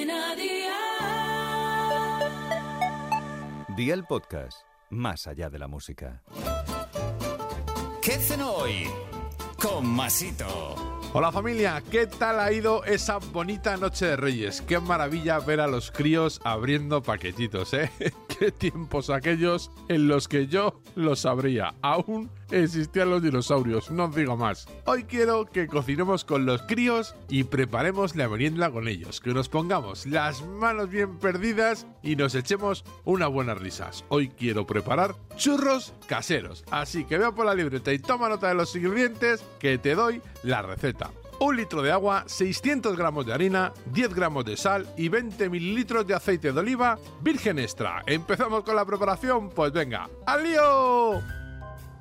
Cadena Dial. Día el podcast, más allá de la música. ¿Qué cenó hoy? Con Masito. Hola familia, ¿qué tal ha ido esa bonita noche de Reyes? Qué maravilla ver a los críos abriendo paquetitos, ¿eh? Tiempos aquellos en los que yo lo sabría. Aún existían los dinosaurios, no os digo más. Hoy quiero que cocinemos con los críos y preparemos la merienda con ellos, que nos pongamos las manos bien perdidas y nos echemos unas buenas risas. Hoy quiero preparar churros caseros, así que vea por la libreta y toma nota de los ingredientes que te doy la receta. Un litro de agua, 600 gramos de harina, 10 gramos de sal y 20 mililitros de aceite de oliva virgen extra. ¿Empezamos con la preparación? Pues venga, ¡al lío!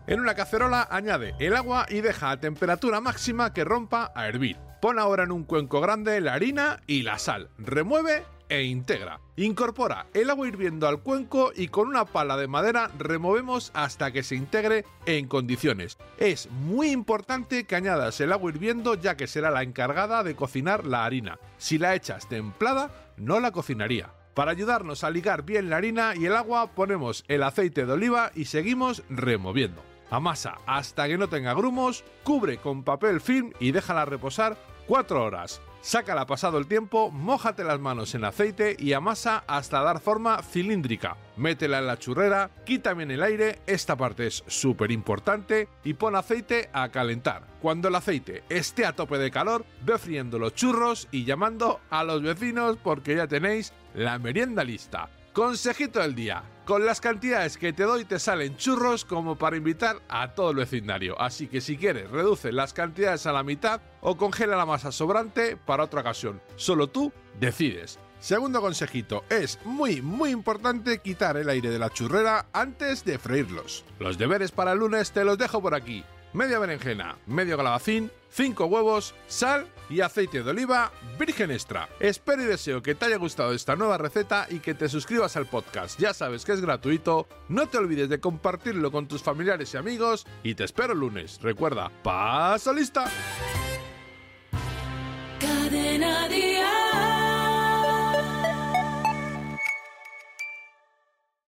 En una cacerola añade el agua y deja a temperatura máxima que rompa a hervir. Pon ahora en un cuenco grande la harina y la sal. Remueve e integra. Incorpora el agua hirviendo al cuenco y con una pala de madera removemos hasta que se integre en condiciones. Es muy importante que añadas el agua hirviendo ya que será la encargada de cocinar la harina. Si la echas templada, no la cocinaría. Para ayudarnos a ligar bien la harina y el agua ponemos el aceite de oliva y seguimos removiendo. Amasa hasta que no tenga grumos, cubre con papel film y déjala reposar 4 horas. Sácala pasado el tiempo, mójate las manos en aceite y amasa hasta dar forma cilíndrica. Métela en la churrera, quita bien el aire, esta parte es súper importante, y pon aceite a calentar. Cuando el aceite esté a tope de calor, ve friendo los churros y llamando a los vecinos porque ya tenéis la merienda lista. Consejito del día. Con las cantidades que te doy te salen churros como para invitar a todo el vecindario. Así que si quieres, reduce las cantidades a la mitad o congela la masa sobrante para otra ocasión. Solo tú decides. Segundo consejito, es muy muy importante quitar el aire de la churrera antes de freírlos. Los deberes para el lunes te los dejo por aquí. Media berenjena, medio calabacín, 5 huevos, sal y aceite de oliva virgen extra. Espero y deseo que te haya gustado esta nueva receta y que te suscribas al podcast. Ya sabes que es gratuito, no te olvides de compartirlo con tus familiares y amigos y te espero el lunes. Recuerda, paso lista.